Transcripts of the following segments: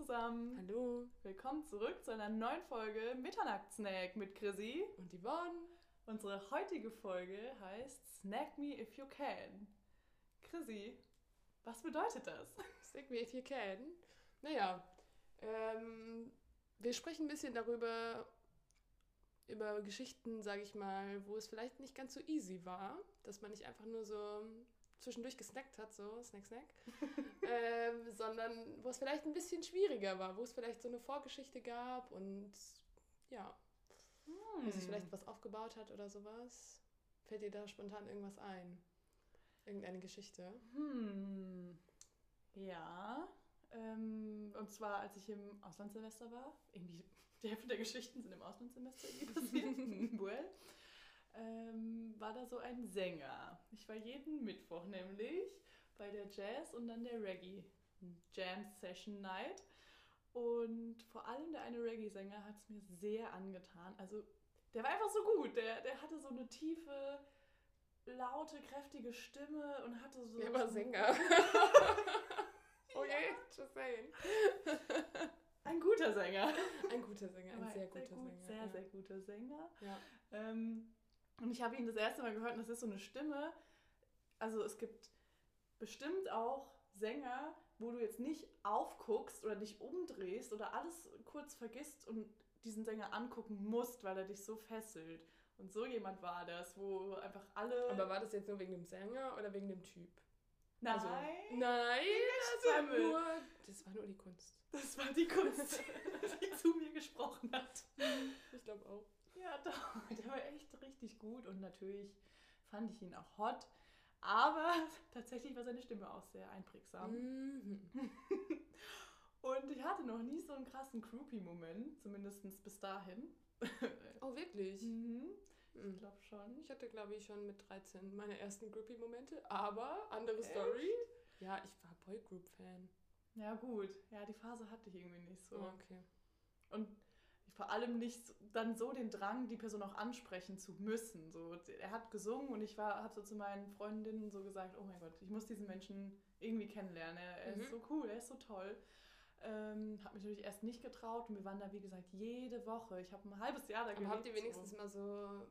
zusammen. Hallo. Willkommen zurück zu einer neuen Folge Mitternachtssnack mit Chrissy. Und Yvonne. Unsere heutige Folge heißt Snack Me If You Can. Chrissy, was bedeutet das? Snack Me If You Can. Naja, ähm, wir sprechen ein bisschen darüber, über Geschichten, sage ich mal, wo es vielleicht nicht ganz so easy war, dass man nicht einfach nur so zwischendurch gesnackt hat, so Snack, Snack, ähm, sondern wo es vielleicht ein bisschen schwieriger war, wo es vielleicht so eine Vorgeschichte gab und ja, Hm. wo sich vielleicht was aufgebaut hat oder sowas. Fällt dir da spontan irgendwas ein? Irgendeine Geschichte? Hm. Ja. Ähm, und zwar, als ich im Auslandssemester war. Irgendwie, die Hälfte der Geschichten sind im Auslandssemester irgendwie passiert. well. Ähm, war da so ein Sänger. Ich war jeden Mittwoch nämlich bei der Jazz und dann der Reggae Jam Session Night. Und vor allem der eine Reggae-Sänger hat es mir sehr angetan. Also, der war einfach so gut. Der, der hatte so eine tiefe, laute, kräftige Stimme und hatte so. Der war Sänger. oh je, just saying. Ein guter Sänger. Ein guter Sänger, ein Aber sehr guter gut, Sänger. Sehr, ja. sehr guter Sänger. Ja. Ähm, und ich habe ihn das erste Mal gehört und das ist so eine Stimme. Also es gibt bestimmt auch Sänger, wo du jetzt nicht aufguckst oder dich umdrehst oder alles kurz vergisst und diesen Sänger angucken musst, weil er dich so fesselt. Und so jemand war das, wo einfach alle. Aber war das jetzt nur wegen dem Sänger oder wegen dem Typ? nein, Also, nein, das war, Stimme. nur, das war nur die Kunst. das war die Kunst, die zu mir gesprochen hat. Ich glaube auch. Ja, doch, der war echt richtig gut und natürlich fand ich ihn auch hot. Aber tatsächlich war seine Stimme auch sehr einprägsam. Mhm. Und ich hatte noch nie so einen krassen Groupie-Moment, zumindest bis dahin. Oh, wirklich? mhm. Ich Mhm. glaube schon. Ich hatte, glaube ich, schon mit 13 meine ersten Groupie-Momente, aber andere Story. Ja, ich war Boygroup-Fan. Ja, gut. Ja, die Phase hatte ich irgendwie nicht so. Okay. Und vor allem nicht so- dann so den Drang, die Person auch ansprechen zu müssen. So, er hat gesungen und ich habe so zu meinen Freundinnen so gesagt, oh mein Gott, ich muss diesen Menschen irgendwie kennenlernen. Er, er Mhm. ist so cool, er ist so toll. Ähm, habe mich natürlich erst nicht getraut und wir waren da, wie gesagt, jede Woche. Ich habe ein halbes Jahr da Aber habt ihr wenigstens mal so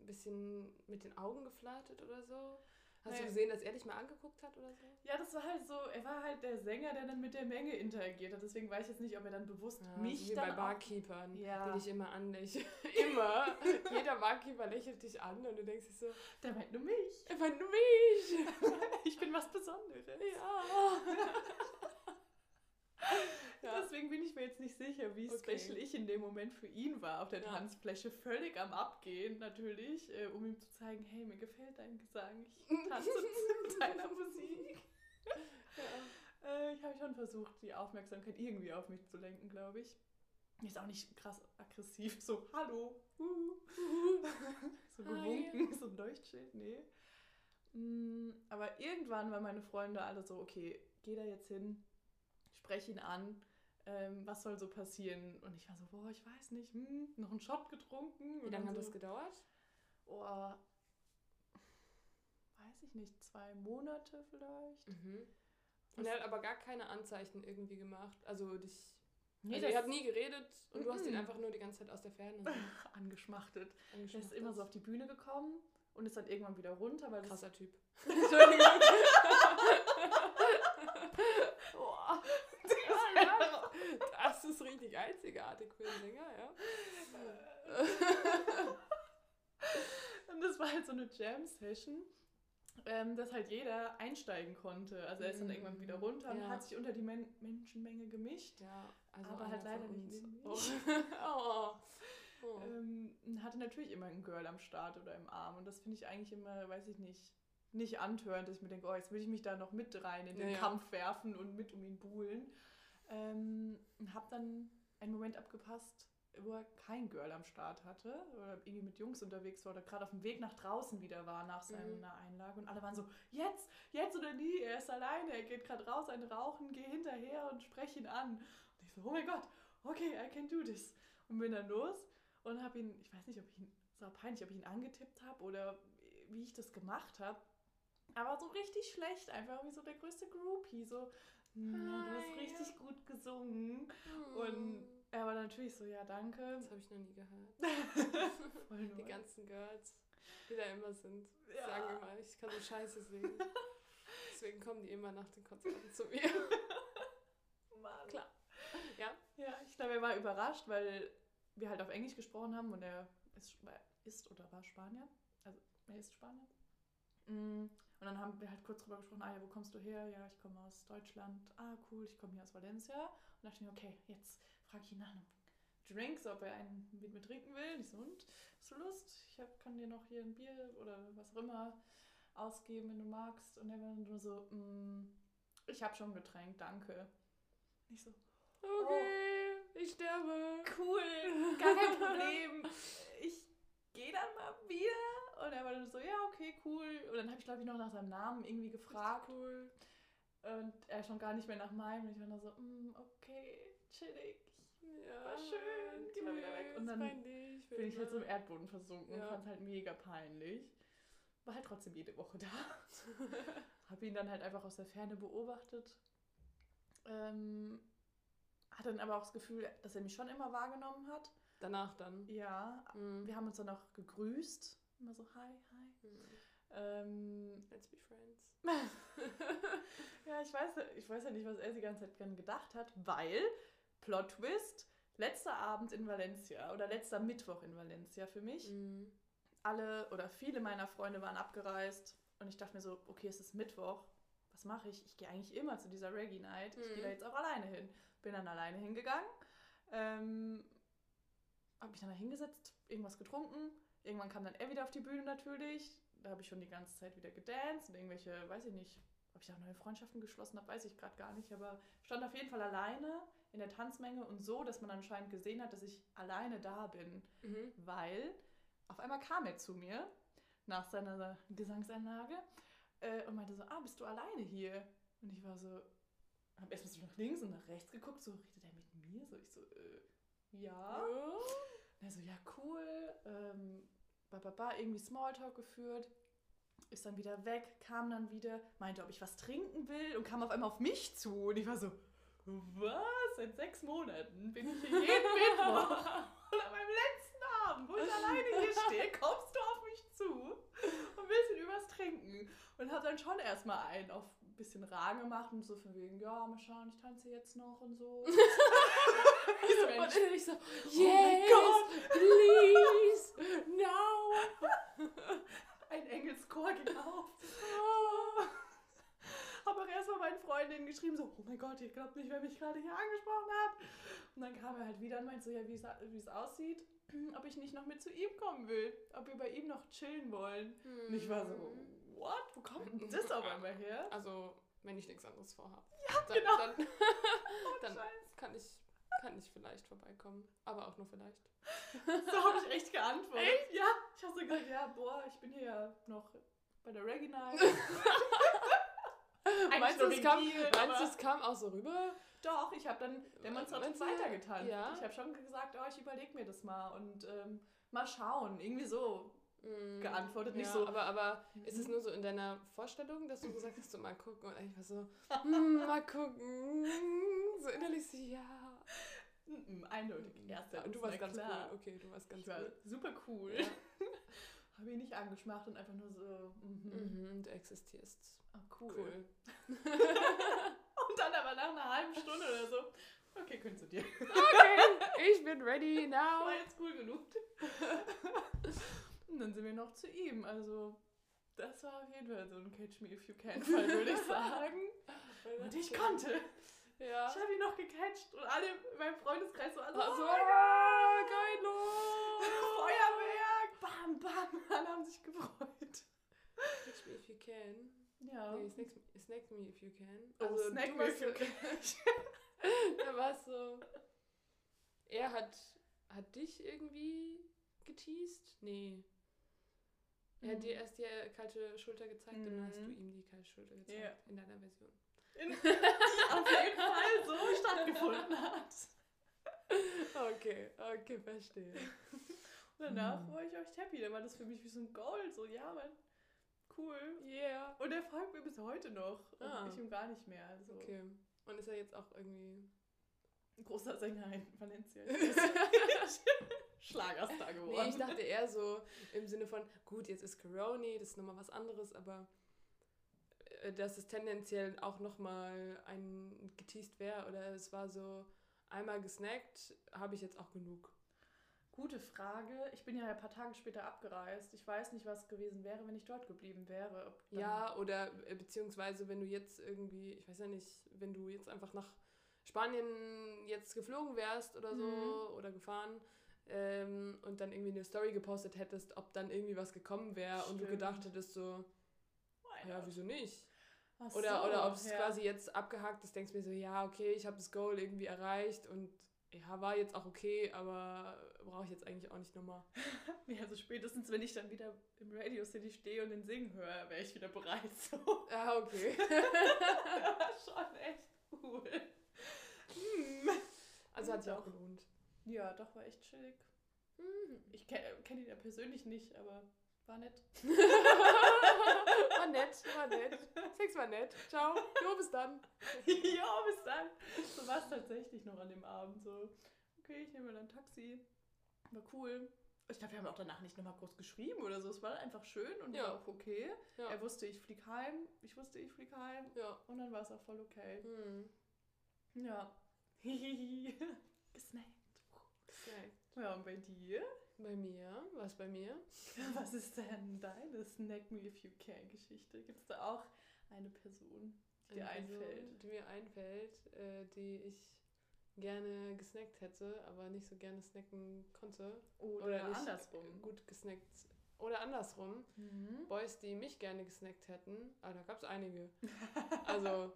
ein bisschen mit den Augen geflirtet oder so? Hast du gesehen, dass er dich mal angeguckt hat oder so? Ja, das war halt so, er war halt der Sänger, der dann mit der Menge interagiert hat. Deswegen weiß ich jetzt nicht, ob er dann bewusst Ja, mich wie dann bei Barkeepern, Ja. die dich immer anlächeln. immer. Jeder Barkeeper lächelt dich an und du denkst dir so, Der meint nur mich. er meint nur mich. Ich bin was Besonderes. ja. Ja. Deswegen bin ich mir jetzt nicht sicher, wie Okay. special ich in dem Moment für ihn war auf der Ja. Tanzfläche. Völlig am Abgehen natürlich, äh, um ihm zu zeigen, hey, mir gefällt dein Gesang, ich tanze zu deiner Musik. ja. Äh, ich habe schon versucht, die Aufmerksamkeit irgendwie auf mich zu lenken, glaube ich. Ist auch nicht krass aggressiv, so hallo, so Hi. gewunken, so ein Leuchtschild, nee. Mm, Aber irgendwann waren meine Freunde alle so, okay, geh da jetzt hin, sprech ihn an, ähm, was soll so passieren? Und ich war so, boah, ich weiß nicht, hm, noch einen Shot getrunken. Wie lange dann hat so, das gedauert? Oh, weiß ich nicht, zwei Monate vielleicht. Mhm. Und er hat aber gar keine Anzeichen irgendwie gemacht. Also dich. Nee, also er hat nie geredet und du hast ihn einfach nur die ganze Zeit aus der Ferne so angeschmachtet. Er angeschmachtet. ist immer so auf die Bühne gekommen und ist dann irgendwann wieder runter, weil krasser Typ. Entschuldigung. Boah. Ja, ja. Das ist richtig einzigartig für einen Sänger, ja. Und das war halt so eine Jam-Session, ähm, dass halt jeder einsteigen konnte. Also er ist dann Mhm. irgendwann wieder runter und Ja. hat sich unter die Men Menschenmenge gemischt. Ja, also Aber halt leider nicht Oh. oh. Oh. Ähm, hatte natürlich immer ein Girl am Start oder im Arm. Und das finde ich eigentlich immer, weiß ich nicht, nicht antörend, dass ich mir denke, oh, jetzt will ich mich da noch mit rein in den Ja. Kampf werfen und mit um ihn buhlen. Ähm, und habe dann einen Moment abgepasst, wo er kein Girl am Start hatte oder irgendwie mit Jungs unterwegs war oder gerade auf dem Weg nach draußen wieder war nach seiner Mhm. Einlage. Und alle waren so, jetzt, jetzt oder nie, er ist alleine, er geht gerade raus, ein Rauchen, geh hinterher und sprech ihn an. Und ich so, oh mein Gott, okay, I can do this. Und bin dann los und habe ihn, ich weiß nicht, ob ich ihn, es war peinlich, ob ich ihn angetippt habe oder wie ich das gemacht habe. Aber so richtig schlecht, einfach wie so der größte Groupie, so Ja, du hast richtig gut gesungen. Und er war natürlich so, ja, danke. Das habe ich noch nie gehört. Die ganzen Girls, die da immer sind, Ja. sagen immer, ich kann so scheiße singen. Deswegen kommen die immer nach den Konzerten zu mir. Mann. Klar. Ja? Ja, ich glaube, er war überrascht, weil wir halt auf Englisch gesprochen haben und er ist, ist oder war Spanier. Also, er ist Spanier. Mm, Und dann haben wir halt kurz drüber gesprochen, ah ja, wo kommst du her? Ja, ich komme aus Deutschland. Ah, cool, ich komme hier aus Valencia. Und dachte ich mir, okay, jetzt frage ich ihn nach einem Drink, so ob er einen mit mir trinken will. Ich so, und, hast du Lust? Ich hab, kann dir noch hier ein Bier oder was auch immer ausgeben, wenn du magst. Und er war nur so, mm, ich habe schon ein Getränk, danke. Ich so, Okay, ich sterbe. cool, gar kein Problem. Ich gehe dann mal wieder. Und er war dann so, ja, okay, cool. Und dann habe ich, glaube ich, noch nach seinem Namen irgendwie gefragt. Cool. Und er schon gar nicht mehr nach meinem. Und ich war dann so, mm, okay, chillig. Ja, War schön, geh mal wieder weg. Und dann peinlich, Bin ich halt so im. Erdboden versunken und Ja. fand es halt mega peinlich. War halt trotzdem jede Woche da. Habe ihn dann halt einfach aus der Ferne beobachtet. Ähm, hatte dann aber auch das Gefühl, dass er mich schon immer wahrgenommen hat. Danach dann. Ja, Mhm. wir haben uns dann auch gegrüßt. Immer so, hi, hi. Mhm. Ähm, Let's be friends. ja, ich weiß, ich weiß ja nicht, was er die ganze Zeit dran gedacht hat, weil, Plot Twist, letzter Abend in Valencia oder letzter Mittwoch in Valencia für mich. Mhm. Alle oder viele meiner Freunde waren abgereist und ich dachte mir so, okay, es ist Mittwoch. Was mache ich? Ich gehe eigentlich immer zu dieser Reggae Night. Ich Mhm. gehe da jetzt auch alleine hin. Bin dann alleine hingegangen. Ähm, habe mich dann da hingesetzt, irgendwas getrunken. Irgendwann kam dann er wieder auf die Bühne natürlich. Da habe ich schon die ganze Zeit wieder gedanced und irgendwelche, weiß ich nicht, ob ich auch neue Freundschaften geschlossen habe, weiß ich gerade gar nicht. Aber stand auf jeden Fall alleine in der Tanzmenge und so, dass man anscheinend gesehen hat, dass ich alleine da bin Mhm. weil auf einmal kam er zu mir nach seiner Gesangseinlage äh, und meinte so, ah, bist du alleine hier? Und ich war so, habe erstmal so nach links und nach rechts geguckt, so, redet er mit mir? So, ich so, äh, ja. Oh. Und er so, ja, cool. Ähm, ba, ba, ba, irgendwie Smalltalk geführt. Ist dann wieder weg, kam dann wieder, meinte, ob ich was trinken will und kam auf einmal auf mich zu. Und ich war so, was? Seit sechs Monaten bin ich hier jeden Mittwoch. Und an meinem letzten Abend, wo ich alleine hier stehe, kommst du auf mich zu mir was trinken. Und hab dann schon erstmal einen auf ein bisschen rar gemacht und so von wegen, ja, mal schauen, ich tanze jetzt noch und so. So, Und ich so, Oh yes, Gott. please, now. Ein Engelschor ging auf. Habe auch Freundinnen geschrieben, so, oh mein Gott, ihr glaubt nicht, wer mich gerade hier angesprochen hat. Und dann kam er halt wieder und meinte so, ja, wie es- aussieht, ob ich nicht noch mit zu ihm kommen will, ob wir bei ihm noch chillen wollen. Und ich war so, what? Wo kommt denn das auf einmal her? Also, wenn ich nichts anderes vorhabe. Ja, dann, genau. Dann, dann kann, ich, kann ich vielleicht vorbeikommen. Aber auch nur vielleicht. So habe ich echt geantwortet. Ja, ich habe so gesagt, ja, boah, ich bin hier ja noch bei der Reggae Night. Meinst du, es kam, dir, meinst du, es kam auch so rüber? Doch, ich habe dann demonstrativ Meinst du, weitergetanzt. ja? Ich habe schon gesagt, oh, ich überlege mir das mal und ähm, mal schauen. Irgendwie so. Mm, Geantwortet, nicht ja, so- Aber, aber ist es nur so in deiner Vorstellung, dass du gesagt hast, so mal gucken und eigentlich war so, mm, mal gucken. So innerlich so, ja. Mm, eindeutig. Erster. Ja, du warst ganz cool. Okay, du warst ganz Ich cool. super cool. Ja. habe ihn nicht angeschmacht und einfach nur so. Mhm. Mhm, du existierst. Oh, cool. Cool. Und dann aber nach einer halben Stunde oder so. Okay, könntest du dir. Okay, ich bin ready now. War jetzt cool genug. und dann sind wir noch zu ihm. Also, das war auf jeden Fall so ein Catch Me If You Can Fall, würde ich sagen. Und ich konnte. Ja. Ich habe ihn noch gecatcht und alle in meinem Freundeskreis so, also, Also, oh mein ah, Gott, geilo. Feuerwerk, bam, bam, alle haben sich gefreut. Catch me if you can. Ja. Nee, snack, snack me if you can. Oh, snack du me if you can. Da war es so. Er hat, hat dich irgendwie geteased? Nee. Er hat Mhm. dir erst die kalte Schulter gezeigt und dann hast du Mhm. ihm die kalte Schulter gezeigt. Ja. In deiner Version. In, die auf jeden Fall so stattgefunden hat. Okay, okay, verstehe. Danach Mhm. war ich echt happy. Da war das für mich wie so ein Gold. So, ja, Mann, cool. Yeah. Und er folgt mir bis heute noch. Ah. ich ihm gar nicht mehr. Also, Okay. Und ist er jetzt auch irgendwie. Ein großer Sänger in Valencia. Schlagerstar geworden. Nee, ich dachte eher so im Sinne von, gut, jetzt ist Coroni, das ist nochmal was anderes, aber äh, dass es tendenziell auch nochmal ein geteased wäre oder es war so einmal gesnackt, habe ich jetzt auch genug. Gute Frage. Ich bin ja ein paar Tage später abgereist. Ich weiß nicht, was gewesen wäre, wenn ich dort geblieben wäre. Ja, oder äh, beziehungsweise wenn du jetzt irgendwie, ich weiß ja nicht, wenn du jetzt einfach nach Spanien jetzt geflogen wärst oder so Mhm. oder gefahren ähm, und dann irgendwie eine Story gepostet hättest, ob dann irgendwie was gekommen wäre und du gedacht hättest so, ja, wieso nicht? Ach Oder, so, oder ob es ja. quasi jetzt abgehakt ist, denkst du mir so, ja, okay, ich habe das Goal irgendwie erreicht und ja, war jetzt auch okay, aber brauche ich jetzt eigentlich auch nicht nochmal. Ja, also spätestens, wenn ich dann wieder im Radio City stehe und den singen höre, wäre ich wieder bereit. So. Ja, okay. Schon echt cool. Hm. Also hat sich auch gelohnt. Ja, doch, war echt chillig. Mhm. Ich kenne kenn ihn ja persönlich nicht, aber war nett. war nett, war nett. Sex war nett. Ciao. Jo, bis dann. ja, bis dann. So war es tatsächlich noch an dem Abend. So, okay, ich nehme mal ein Taxi. War cool. Ich glaube, wir haben auch danach nicht nochmal groß geschrieben oder so. Es war einfach schön und Ja. war auch okay. Ja. Er wusste, ich flieg heim. Ich wusste, ich flieg heim. ja. Und dann war es auch voll okay. Hm. Ja. Gesnackt. Okay. Ja, und bei dir? Bei mir, was bei mir? Was ist denn deine Snack Me If You Can Geschichte? Gibt es da auch eine Person, die dir Eine Person, einfällt? Die mir einfällt, äh, die ich gerne gesnackt hätte, aber nicht so gerne snacken konnte. Oder, nicht andersrum. gut gesnackt. Oder andersrum. Mhm. Boys, die mich gerne gesnackt hätten, ah, da gab es einige. Also,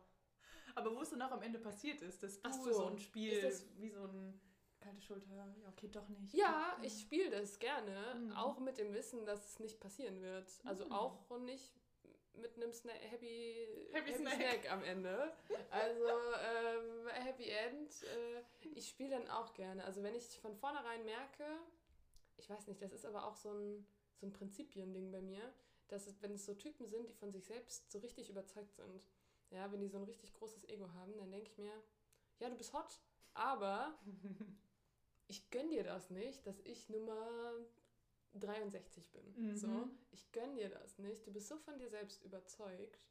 Aber wo es dann auch am Ende passiert ist, dass du so, so, ein Spiel ist das- wie so ein kalte Schulter, ja okay, doch nicht. ja, ich spiele das gerne, Mhm. auch mit dem Wissen, dass es nicht passieren wird. Also Mhm. auch nicht mit einem Sna Happy, Happy Happy Snack. Snack. am Ende. Also ähm, Happy End. Äh, ich spiele dann auch gerne. Also wenn ich von vornherein merke, ich weiß nicht, das ist aber auch so ein, so ein Prinzipiending bei mir, dass es, wenn es so Typen sind, die von sich selbst so richtig überzeugt sind, ja, wenn die so ein richtig großes Ego haben, dann denke ich mir, ja, du bist hot, aber ich gönn dir das nicht, dass ich Nummer 63 bin. Mhm. So, ich gönn dir das nicht. Du bist so von dir selbst überzeugt.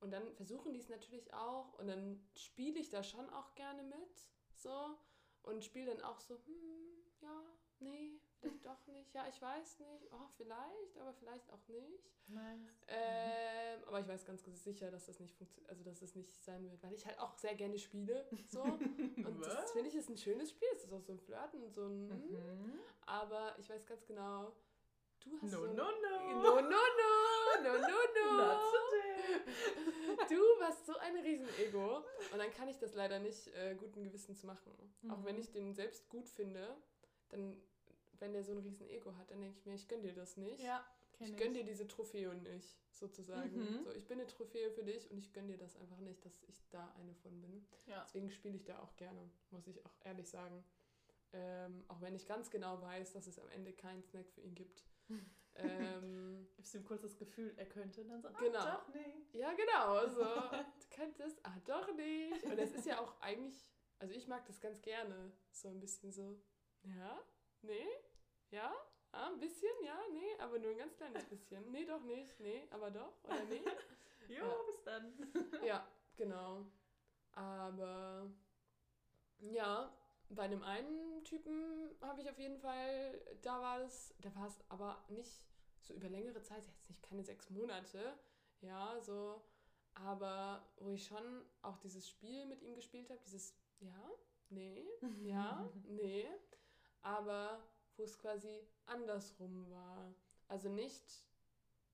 Und dann versuchen die es natürlich auch und dann spiele ich da schon auch gerne mit. So. Und spiele dann auch so, hm, ja, nee, vielleicht doch nicht. Ja, ich weiß nicht. Oh, vielleicht, aber vielleicht auch nicht. Nice. Ähm, aber ich weiß ganz sicher, dass das nicht funktioniert, also dass das nicht sein wird, weil ich halt auch sehr gerne spiele. So. Und das finde ich ist ein schönes Spiel. Es ist auch so ein Flirten und so ein. Mhm. Aber ich weiß ganz genau, du hast No, so no, no. No, no, no, no, no, no. Not today. Du hast so ein Riesenego. Und dann kann ich das leider nicht äh, guten Gewissens machen. Auch wenn Mhm. ich den selbst gut finde, dann, wenn der so ein Riesenego hat, dann denke ich mir, ich gönn dir das nicht. Ja, kenn ich gönn dir diese Trophäe und nicht, sozusagen. Mhm. So, ich bin eine Trophäe für dich und ich gönn dir das einfach nicht, dass ich da eine von bin. Ja. Deswegen spiele ich da auch gerne, muss ich auch ehrlich sagen. Ähm, auch wenn ich ganz genau weiß, dass es am Ende keinen Snack für ihn gibt. ähm, Gibst du ihm kurz das Gefühl, er könnte und dann so, Genau. ah, doch, nee. ja, genau. So, du könntest, ah, doch nicht. Und es ist ja auch eigentlich, also ich mag das ganz gerne. So ein bisschen so, ja, nee, ja, ah, ein bisschen, ja, nee, aber nur ein ganz kleines bisschen. Nee, doch nicht, nee, aber doch, oder nee. Jo, Ja. bis dann. Ja, genau. Aber ja, bei einem einen Typen habe ich auf jeden Fall, da war es, da war es aber nicht so über längere Zeit, jetzt nicht keine sechs Monate, ja, so, aber wo ich schon auch dieses Spiel mit ihm gespielt habe, dieses, ja, nee, ja, nee, aber wo es quasi andersrum war. Also nicht,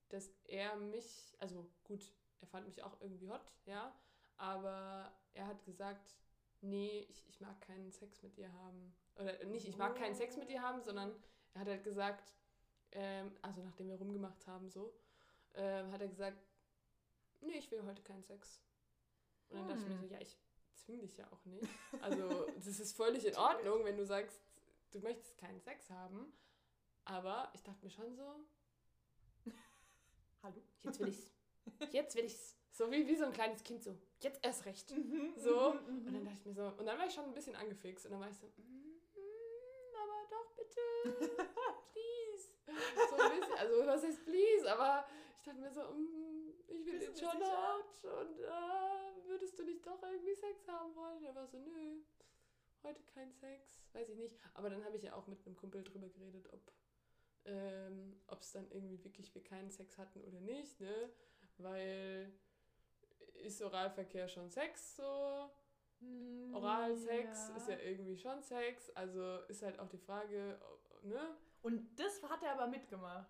dass er mich, also gut, er fand mich auch irgendwie hot, ja, aber er hat gesagt, nee, ich, ich mag keinen Sex mit ihr haben. Oder nicht, ich mag keinen Sex mit ihr haben, sondern er hat halt gesagt, ähm, also nachdem wir rumgemacht haben, so, ähm, hat er gesagt, nee, ich will heute keinen Sex. Und dann dachte ich mir so, Hm. ja, ich zwing dich ja auch nicht. Also, das ist völlig in Ordnung, wenn du sagst, du möchtest keinen Sex haben. Aber ich dachte mir schon so, Hallo? jetzt will ich's. Jetzt will ich's. So wie, wie so ein kleines Kind, so, jetzt erst recht. Mhm, So. mhm, mhm. Und dann dachte ich mir so, und dann war ich schon ein bisschen angefixt. Und dann war ich so, mm, aber doch bitte, please. So ein bisschen, also was heißt please? Aber ich dachte mir so, mm, ich will den du schon out. Und äh, würdest du nicht doch irgendwie Sex haben wollen? Und er war so, nö, heute kein Sex. Weiß ich nicht. Aber dann habe ich ja auch mit einem Kumpel drüber geredet, ob ähm, es dann irgendwie wirklich wir keinen Sex hatten oder nicht, ne? Weil ist Oralverkehr schon Sex so? Mm, Oralsex ist ja irgendwie schon Sex, also ist halt auch die Frage, ne? Und das hat er aber mitgemacht.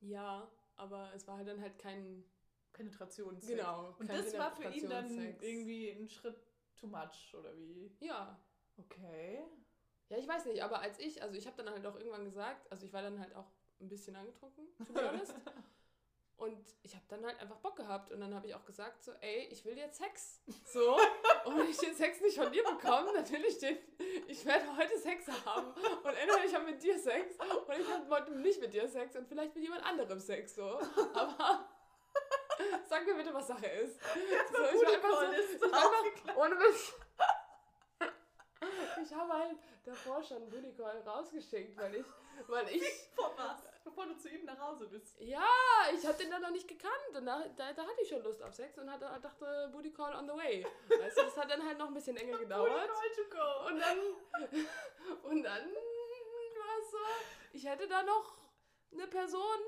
Ja, aber es war halt dann halt kein Penetrations. genau. Und das war für ihn dann Penetrationssex. irgendwie ein Schritt too much, oder wie? Ja. Okay. Ja, ich weiß nicht, aber als ich, also ich habe dann halt auch irgendwann gesagt, also ich war dann halt auch ein bisschen angetrunken, to be honest. Und ich habe dann halt einfach Bock gehabt und dann habe ich auch gesagt so, ey, ich will jetzt Sex. So. Und wenn ich den Sex nicht von dir bekomme, dann will ich den, ich werde heute Sex haben. Und entweder ich habe mit dir Sex oder ich habe heute nicht mit dir Sex und vielleicht mit jemand anderem Sex so. Aber sag mir bitte, was Sache ist. So, ich war einfach so, ich war einfach, ohne mich. Ich habe halt davor schon Booty Call rausgeschickt, weil ich, weil ich? Bevor du zu ihm nach Hause bist. ja, ich habe den dann noch nicht gekannt und da, da, da hatte ich schon Lust auf Sex und hatte, dachte, Booty Call on the way. Weißt du, das hat dann halt noch ein bisschen länger gedauert. to go. Und dann, und dann war es so, ich hätte da noch eine Person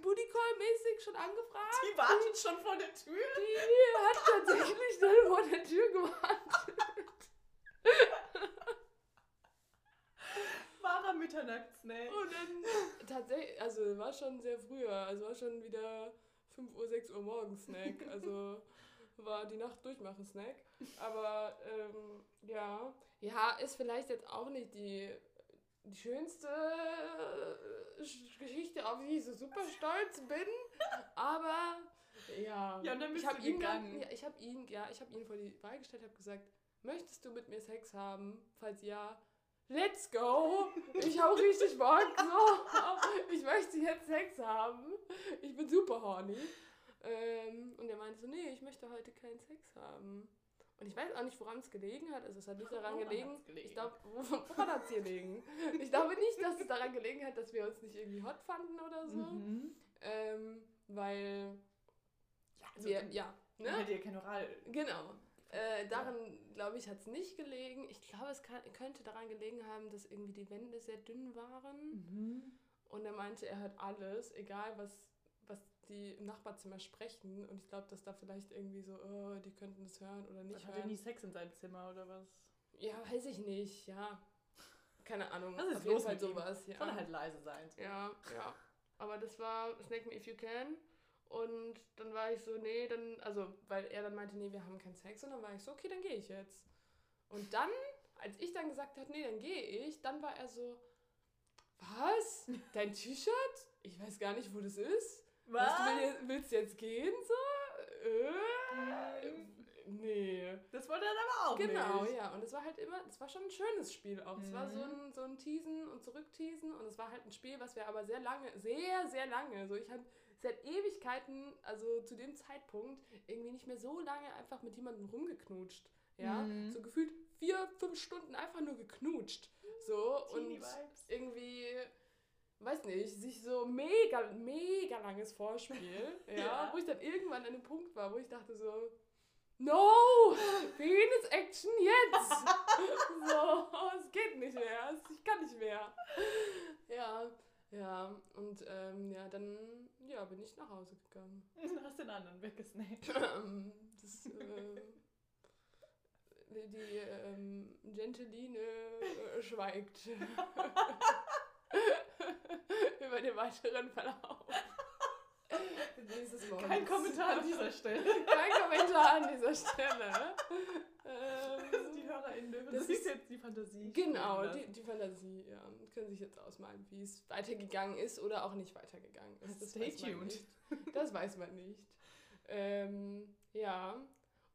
Booty Call mäßig schon angefragt. Die wartet schon vor der Tür. Die hat tatsächlich dann vor der Tür gewartet. Wahrer Mitternachtssnack. Und dann tatsächlich, also war schon sehr früher, also war schon wieder 5 Uhr, 6 Uhr morgens Snack. Also war die Nacht durchmachen Snack. Aber ähm, ja, ja, ist vielleicht jetzt auch nicht die, die schönste äh, Sch- Geschichte, auf die ich so super stolz bin. Aber ja, Ja, und dann bist ich habe ihn dann, ja, ich habe ihn, ja, ich habe ihn vor die Wahl gestellt, habe gesagt, möchtest du mit mir Sex haben? Falls ja, let's go. Ich habe richtig Bock. So. Ich möchte jetzt Sex haben. Ich bin super horny. Ähm, und er meinte so, nee, ich möchte heute keinen Sex haben. Und ich weiß auch nicht, woran es gelegen hat. Also es hat nicht daran Woran gelegen. gelegen? Ich glaube, woran hat es gelegen? Ich glaube nicht, dass es daran gelegen hat, dass wir uns nicht irgendwie hot fanden oder so. Mhm. Ähm, weil Ja, also wir, ja, ne? hätte ihr kein Oral. Genau. Äh, daran, glaube ich, hat es nicht gelegen. Ich glaube, es kann, könnte daran gelegen haben, dass irgendwie die Wände sehr dünn waren. Mhm. Und er meinte, er hört alles, egal was, was die im Nachbarzimmer sprechen. Und ich glaube, dass da vielleicht irgendwie so, oh, die könnten das hören oder nicht hat er hören. nie Sex in seinem Zimmer oder was? Ja, weiß ich nicht, ja. Keine Ahnung. Was ist Auf jeden los Fall mit ihm? sowas, ja. Kann er halt leise sein. Ja, ja. Aber das war Snake Me If You Can. Und dann war ich so, nee, dann, also, weil er dann meinte, nee, wir haben keinen Sex. Und dann war ich so, okay, dann gehe ich jetzt. Und dann, als ich dann gesagt habe, nee, dann gehe ich, dann war er so, was? Dein T-Shirt? Ich weiß gar nicht, wo das ist. Was? Du will- willst jetzt gehen, so? Äh, nee. Das wollte er dann aber auch Genau, nicht. ja. Und es war halt immer, es war schon ein schönes Spiel auch. Es war so Mhm. ein, so ein Teasen und Zurückteasen und es war halt ein Spiel, was wir aber sehr lange, sehr, sehr lange, so ich habe seit Ewigkeiten, also zu dem Zeitpunkt, irgendwie nicht mehr so lange einfach mit jemandem rumgeknutscht. Ja, Mhm. so gefühlt vier, fünf Stunden einfach nur geknutscht. So und irgendwie, weiß nicht, sich so mega, mega langes Vorspiel, ja, Ja. wo ich dann irgendwann an einem Punkt war, wo ich dachte so, no, Penis Action jetzt. so, es geht nicht mehr, ich kann nicht mehr. Ja, ja, und ähm, ja, dann ja, bin ich nach Hause gegangen. Du hast den anderen weggesnackt. das, äh, die, ähm, Genteline äh, schweigt über den weiteren Verlauf. Kein Kommentar an dieser Stelle. Kein Kommentar an dieser Stelle. Ähm, HörerInnen dürfen Das sich ist- jetzt die Fantasie. Genau, die, die Fantasie, ja. Können sich jetzt ausmalen, wie es weitergegangen ist oder auch nicht weitergegangen ist. Das Stay weiß man tuned. nicht. Das weiß man nicht. Ähm, ja,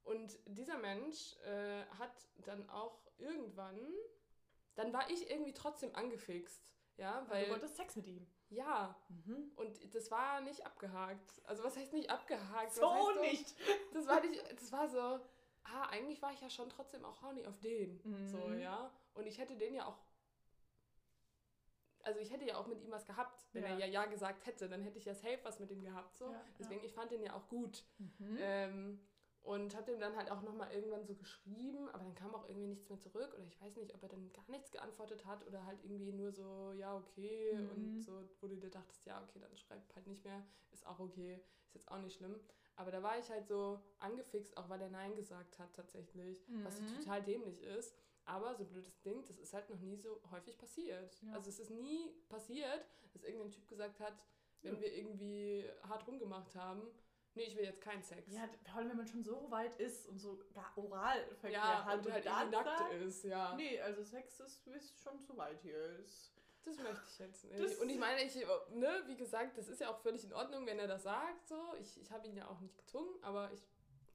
und dieser Mensch äh, hat dann auch irgendwann, dann war ich irgendwie trotzdem angefixt. Ja, Weil du wolltest Sex mit ihm. Ja. Mhm. Und das war nicht abgehakt. Also was heißt nicht abgehakt? So nicht. Das war nicht, das war so, ah, eigentlich war ich ja schon trotzdem auch horny auf den. So, Mhm. ja. Und ich hätte den ja auch, also ich hätte ja auch mit ihm was gehabt. Wenn Ja. er ja Ja gesagt hätte, dann hätte ich ja safe was mit ihm gehabt. So. Ja, ja. Deswegen, ich fand den ja auch gut. Mhm. Ähm, und habe dem dann halt auch nochmal irgendwann so geschrieben, aber dann kam auch irgendwie nichts mehr zurück. Oder ich weiß nicht, ob er dann gar nichts geantwortet hat oder halt irgendwie nur so, ja, okay. Mhm. Und so, wo du dir dachtest, ja, okay, dann schreib halt nicht mehr. Ist auch okay. Ist jetzt auch nicht schlimm. Aber da war ich halt so angefixt, auch weil er Nein gesagt hat tatsächlich. Was Mhm. total dämlich ist. Aber so blöd das Ding, das ist halt noch nie so häufig passiert. Ja. Also es ist nie passiert, dass irgendein Typ gesagt hat, wenn Ja. wir irgendwie hart rumgemacht haben, nee, ich will jetzt keinen Sex. Ja, vor allem wenn man schon so weit ist und so Oralverkehr Ja, hat und halt dann irgendwie nackt ist, ja. Nee, also Sex ist, ist schon zu weit hier. Ist. Das möchte ich jetzt nicht. Das- und ich meine, ich, ne, wie gesagt, das ist ja auch völlig in Ordnung, wenn er das sagt, so. Ich, ich habe ihn ja auch nicht gezwungen, aber ich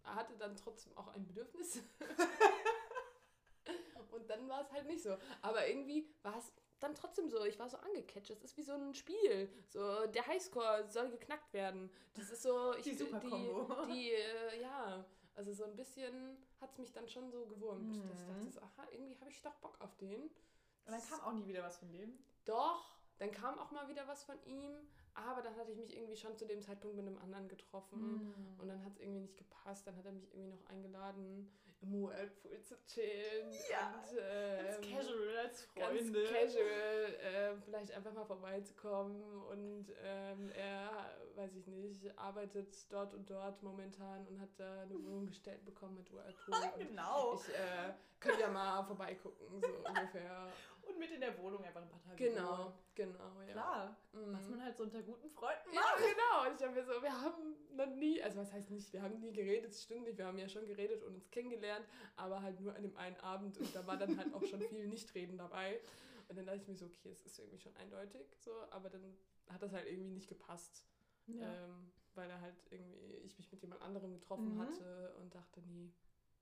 hatte dann trotzdem auch ein Bedürfnis. und dann war es halt nicht so. Aber irgendwie war es dann trotzdem so, ich war so angecatcht. Es ist wie so ein Spiel. So, der Highscore soll geknackt werden. Das ist so, ich Die Superkombo. Die, die äh, ja, also so ein bisschen hat es mich dann schon so gewurmt, dass ich Mhm. dachte, so, aha, irgendwie habe ich doch Bock auf den. Und dann kam auch nie wieder was von dem. Doch, dann kam auch mal wieder was von ihm, aber dann hatte ich mich irgendwie schon zu dem Zeitpunkt mit einem anderen getroffen Mhm. und dann hat es irgendwie nicht gepasst. Dann hat er mich irgendwie noch eingeladen, im Whirlpool zu chillen. Ja, und, ähm, Ganz casual als Ganz Freunde. casual, äh, vielleicht einfach mal vorbeizukommen und ähm, er, weiß ich nicht, arbeitet dort und dort momentan und hat da eine Wohnung gestellt bekommen mit Whirlpool. Genau. ich äh, könnte ja mal vorbeigucken, so ungefähr. Und mit in der Wohnung einfach ein paar Tage. Genau, wohnen. genau, ja. Klar. Mhm. Was man halt so unter guten Freunden Ja, macht. genau. Und ich habe mir so, wir haben noch nie, also was heißt nicht, wir haben nie geredet, das stimmt nicht, wir haben ja schon geredet und uns kennengelernt, aber halt nur an dem einen Abend und da war dann halt auch schon viel Nichtreden dabei. Und dann dachte ich mir so, okay, es ist irgendwie schon eindeutig, so, aber dann hat das halt irgendwie nicht gepasst, Ja. ähm, weil er halt irgendwie, ich mich mit jemand anderem getroffen Mhm. hatte und dachte, nee,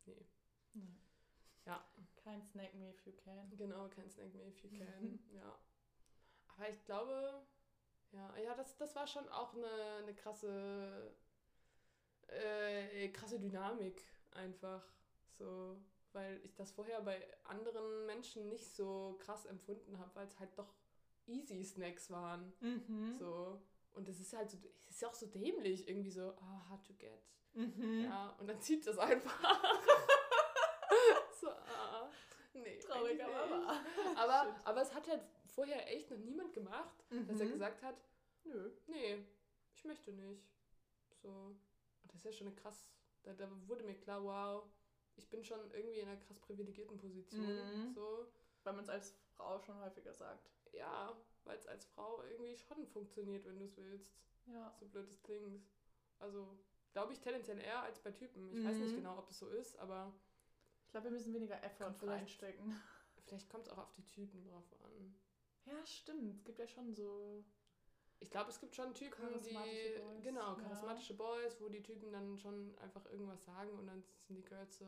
nee. Nee. Ja. Kein Snack me if you can. Genau, kein Snack me if you can, ja. Aber ich glaube, ja, ja, das, das war schon auch eine, eine krasse, äh, krasse Dynamik einfach. So, weil ich das vorher bei anderen Menschen nicht so krass empfunden habe, weil es halt doch easy Snacks waren. Mhm. So. Und es ist halt so, es ist ja auch so dämlich, irgendwie so, ah, hard to get. Mhm. Ja, und dann zieht das einfach. so, ah, nee. Traurig, aber. Aber, aber es hat halt vorher echt noch niemand gemacht, dass er Mhm. gesagt hat, Nö. nee, ich möchte nicht. So. Und das ist ja schon eine krass, da, da wurde mir klar, wow, ich bin schon irgendwie in einer krass privilegierten Position. Mhm. So, Weil man es als Frau schon häufiger sagt. ja, weil es als Frau irgendwie schon funktioniert, wenn du es willst. Ja. So blöd es klingt. Also, glaube ich tendenziell eher als bei Typen. Ich weiß nicht Mhm. genau, ob es so ist, aber glaube, wir müssen weniger Effort Kommt reinstecken. vielleicht kommt es auch auf die Typen drauf an. Ja, stimmt. Es gibt ja schon so. Ich glaube, es gibt schon Typen, die. Charismatische Boys, Genau, ja. charismatische Boys, wo die Typen dann schon einfach irgendwas sagen und dann sind die Girls so: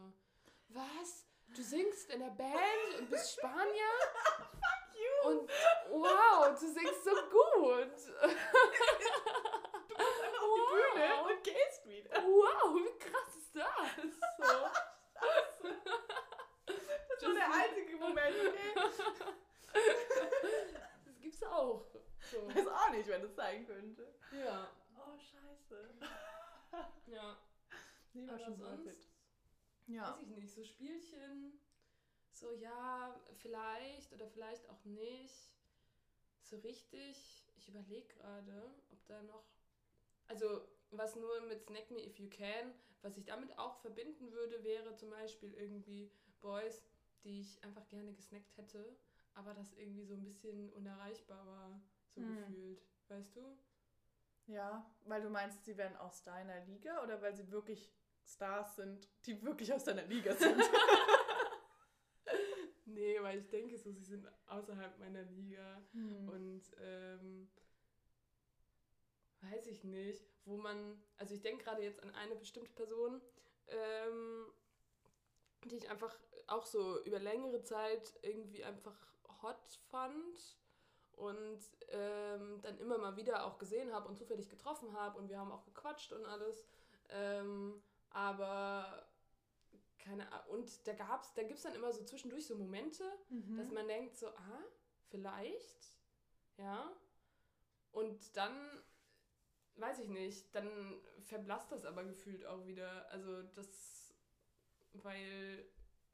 Was? Du singst in der Band und bist Spanier? Fuck you! Und wow, du singst so gut! du kommst einfach auf die Bühne Wow. und gehst wieder. Wow, wie krass ist das? So. Das ist schon der einzige Moment, okay? Das gibt's auch. So. Ich weiß auch nicht, wer das sein könnte. Ja. Oh, scheiße. Ja. Nee, war Aber schon so sonst. Ja. weiß ich nicht, so Spielchen, so ja, vielleicht oder vielleicht auch nicht. So richtig, ich überlege gerade, ob da noch, also was nur mit Snack Me If You Can, was ich damit auch verbinden würde, wäre zum Beispiel irgendwie Boys, die ich einfach gerne gesnackt hätte, aber das irgendwie so ein bisschen unerreichbar war, so Hm. gefühlt. Weißt du? Ja, weil du meinst, sie wären aus deiner Liga oder weil sie wirklich Stars sind, die wirklich aus deiner Liga sind? Nee, weil ich denke so, sie sind außerhalb meiner Liga. Hm. Und ähm, weiß ich nicht, wo man, also ich denke gerade jetzt an eine bestimmte Person, ähm, die ich einfach auch so über längere Zeit irgendwie einfach hot fand und ähm, dann immer mal wieder auch gesehen habe und zufällig getroffen habe und wir haben auch gequatscht und alles. Ähm, aber keine Ahnung. Und da gab's, da gibt es dann immer so zwischendurch so Momente, Mhm. dass man denkt so, ah, vielleicht, ja. Und dann, weiß ich nicht, dann verblasst das aber gefühlt auch wieder. Also das, weil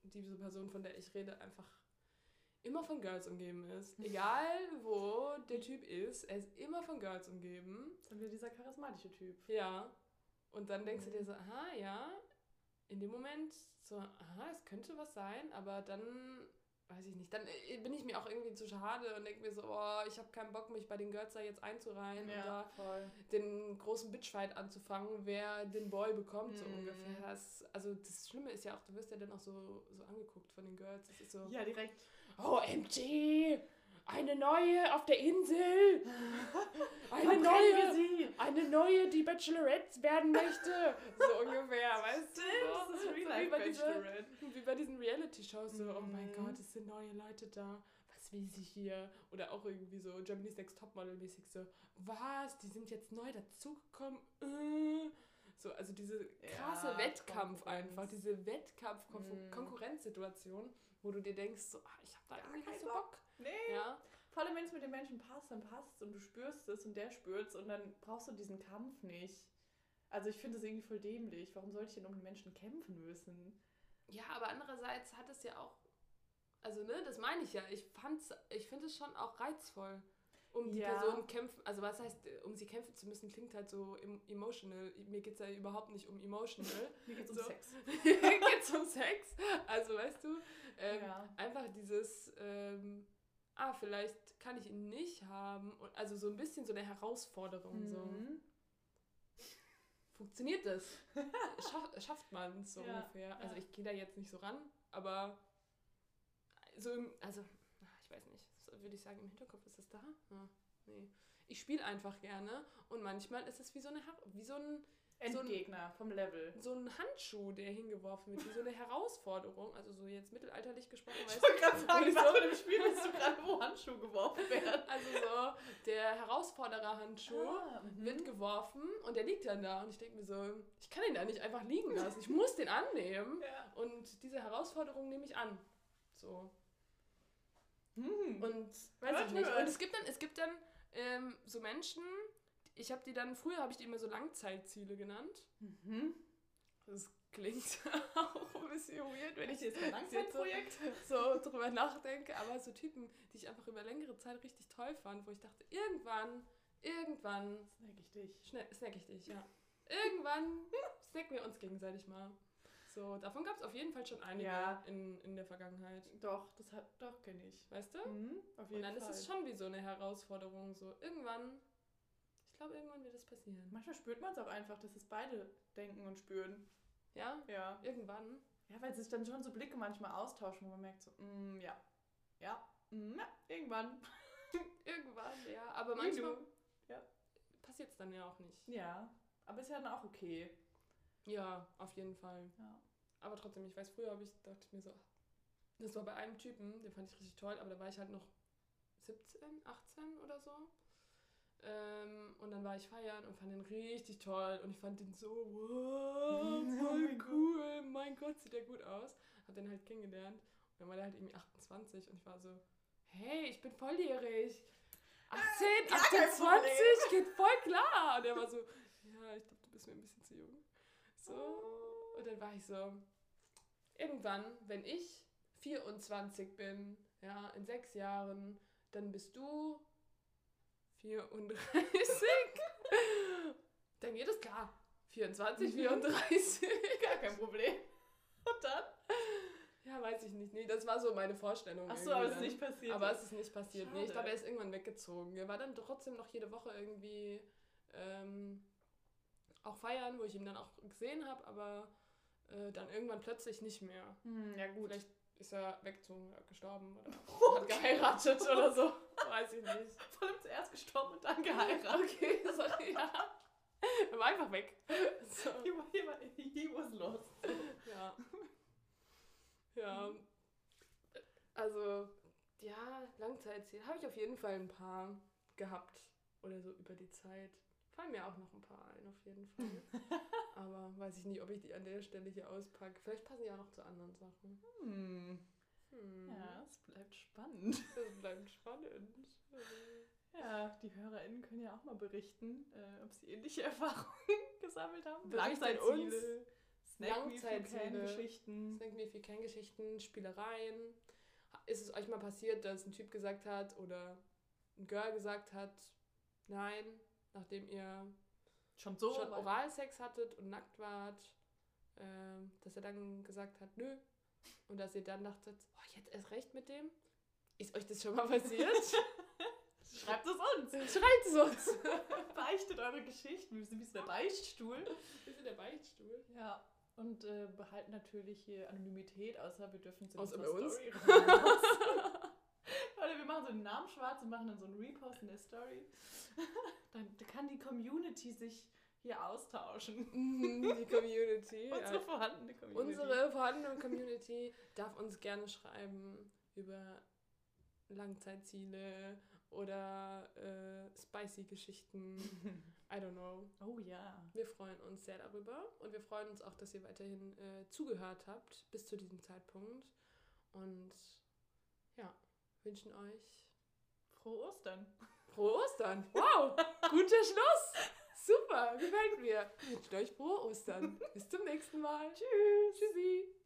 diese Person, von der ich rede, einfach immer von Girls umgeben ist. Egal wo der Typ ist, er ist immer von Girls umgeben. Dann wieder dieser charismatische Typ. Ja. Und dann denkst du dir so, aha, ja, in dem Moment so, aha, es könnte was sein, aber dann, weiß ich nicht, dann äh, bin ich mir auch irgendwie zu schade und denke mir so, oh, ich habe keinen Bock, mich bei den Girls da jetzt einzureihen und da voll. den großen Bitchfight anzufangen, wer den Boy bekommt, so Mhm. ungefähr. Das, also das Schlimme ist ja auch, du wirst ja dann auch so, so angeguckt von den Girls. Das ist so, Ja, direkt. OMG, eine neue auf der Insel, eine neue, sie. eine neue, die Bachelorette werden möchte. So ungefähr, weißt du? Das So, ist so Real wie, Life bei diese, wie bei diesen Reality-Shows, so, oh mein Mhm. Gott, es sind neue Leute da. Was will sie hier? Oder auch irgendwie so Germany's Next Topmodel-mäßig so, was, die sind jetzt neu dazugekommen? Äh. So, also diese krasse Ja, Wettkampf einfach, diese Mhm. Wettkampf-Konkurrenzsituation, wo du dir denkst, so, ah, ich hab da Gar irgendwie nicht keinen so Bock. Bock. Nee. Ja, Vor allem, wenn es mit den Menschen passt, dann passt und du spürst es und der spürt's und dann brauchst du diesen Kampf nicht. Also ich finde das irgendwie voll dämlich. Warum sollte ich denn um den Menschen kämpfen müssen? Ja, aber andererseits hat es ja auch, also ne, das meine ich ja, ich fand's, ich finde es schon auch reizvoll, um die Ja. Person kämpfen, also was heißt, um sie kämpfen zu müssen, klingt halt so em- emotional. Mir geht es ja überhaupt nicht um emotional. Mir geht's um So. Sex. Mir geht's um Sex. Also weißt du, ähm, ja. einfach dieses, ähm, ah, vielleicht kann ich ihn nicht haben. Und also so ein bisschen so eine Herausforderung. So. Mhm. Funktioniert das? Schaff, schafft man es so Ja, ungefähr? Also ja. ich gehe da jetzt nicht so ran, aber so im, also, ah, ich weiß nicht, so würde ich sagen, im Hinterkopf ist es da? Ja, nee. Ich spiele einfach gerne und manchmal ist es wie so, eine, wie so ein Endgegner vom Level. so ein Handschuh, der hingeworfen wird, wie so eine Herausforderung, also so jetzt mittelalterlich gesprochen, Ich wollte gerade sagen, was so- für einem Spiel bist du gerade, wo Handschuhe geworfen werden? also so der Herausforderer-Handschuh Ah, mhm. wird geworfen und der liegt dann da und ich denke mir so, ich kann ihn da nicht einfach liegen lassen, ich muss den annehmen Ja. und diese Herausforderung nehme ich an. So. Hm. Und weiß Hört, ich nicht. hört. Und es gibt dann, es gibt dann ähm, so Menschen, ich habe die dann, früher habe ich die immer so Langzeitziele genannt. Mhm. Das klingt auch ein bisschen weird, wenn ich jetzt ein Langzeitprojekt? so drüber nachdenke, aber so Typen, die ich einfach über längere Zeit richtig toll fand, wo ich dachte, irgendwann, irgendwann Snack ich dich. schnell, snack ich dich, ja. Irgendwann snacken wir uns gegenseitig mal. So, davon gab es auf jeden Fall schon einige Ja. in, in der Vergangenheit. Doch, das hat, doch kenne ich. Weißt du? Mhm, auf Und jeden dann Fall. ist es schon wie so eine Herausforderung. So, irgendwann, glaube, irgendwann wird es passieren. Manchmal spürt man es auch einfach, dass es beide denken und spüren. Ja? Ja. Irgendwann. Ja, weil sich dann schon so Blicke manchmal austauschen, wo man merkt so, mm, ja. Ja, mm, ja, irgendwann. Irgendwann, ja. Aber manchmal. Ja. passiert es dann ja auch nicht. Ja, aber ist ja dann auch okay. Ja, auf jeden Fall. Ja. Aber trotzdem, ich weiß, früher habe ich, dachte ich mir so, das war bei einem Typen, den fand ich richtig toll, aber da war ich halt noch 17, 18 oder so. Ähm, und dann war ich feiern und fand den richtig toll und ich fand den so, wow, Oh voll cool, mein Gott, sieht der gut aus. Hab den halt kennengelernt und dann war der halt irgendwie 28 und ich war so, hey, ich bin volljährig. 18, gar kein 28, geht voll klar. Und er war so, ja, ich glaube, du bist mir ein bisschen zu jung. So. Und dann war ich so, irgendwann, wenn ich 24 bin, ja, in sechs Jahren, dann bist du 34. dann geht es klar. 24, 34. Gar kein Problem. Und dann? ja, weiß ich nicht. Nee, das war so meine Vorstellung. Achso, irgendwie aber es ist nicht passiert. Aber es ist nicht passiert. Nee, ich Schade. glaube, er ist irgendwann weggezogen. Er war dann trotzdem noch jede Woche irgendwie ähm, auch feiern, wo ich ihn dann auch gesehen habe, aber äh, dann irgendwann plötzlich nicht mehr. hm, ja, gut. Vielleicht ist er weggezogen, gestorben oder hat geheiratet oder so. Weiß ich nicht. Vor allem gestorben und dann geheiratet. Okay, sorry, ja. Er war einfach weg. So, He, he, he was lost. ja. Ja. Also, ja, Langzeitziele. Habe ich auf jeden Fall ein paar gehabt. Oder so über die Zeit. Fallen mir auch noch ein paar ein, auf jeden Fall. Aber weiß ich nicht, ob ich die an der Stelle hier auspacke. Vielleicht passen die auch noch zu anderen Sachen. Hm. Hm. Ja, es bleibt spannend. Das bleibt spannend. Ja, die HörerInnen können ja auch mal berichten, äh, ob sie ähnliche Erfahrungen gesammelt haben. Berichtet uns. Langzeitziele, Langzeitziele. Geschichten. Denkt mir viel Kerngeschichten, Spielereien. Ist es euch mal passiert, dass ein Typ gesagt hat oder ein Girl gesagt hat, nein, nachdem ihr Schon so. schon Oralsex hattet und nackt wart, ähm, dass er dann gesagt hat, nö. Und dass ihr dann dachtet, oh, jetzt erst recht mit dem? Ist euch das schon mal passiert? Schreibt es uns. Beichtet eure Geschichten. Wir sind ein bisschen der Beichtstuhl. Wir sind der Beichtstuhl. Ja. Und äh, behalten natürlich hier Anonymität, außer wir dürfen es in Außer bei uns. Story raus. Oder wir machen so einen Namen schwarz und machen dann so einen Repost in der Story. Dann kann die Community sich hier austauschen. Mhm, Die Community. Unsere ja. vorhandene Community. Unsere vorhandene Community darf uns gerne schreiben über Langzeitziele oder äh, spicy Geschichten. I don't know. Oh ja. Wir freuen uns sehr darüber und wir freuen uns auch, dass ihr weiterhin äh, zugehört habt bis zu diesem Zeitpunkt. Und ja, wünschen euch Frohe Ostern. frohe Ostern. Wow, guter Schluss. Super, gefällt mir. Wünscht euch frohe Ostern. Bis zum nächsten Mal. Tschüss. Tschüssi.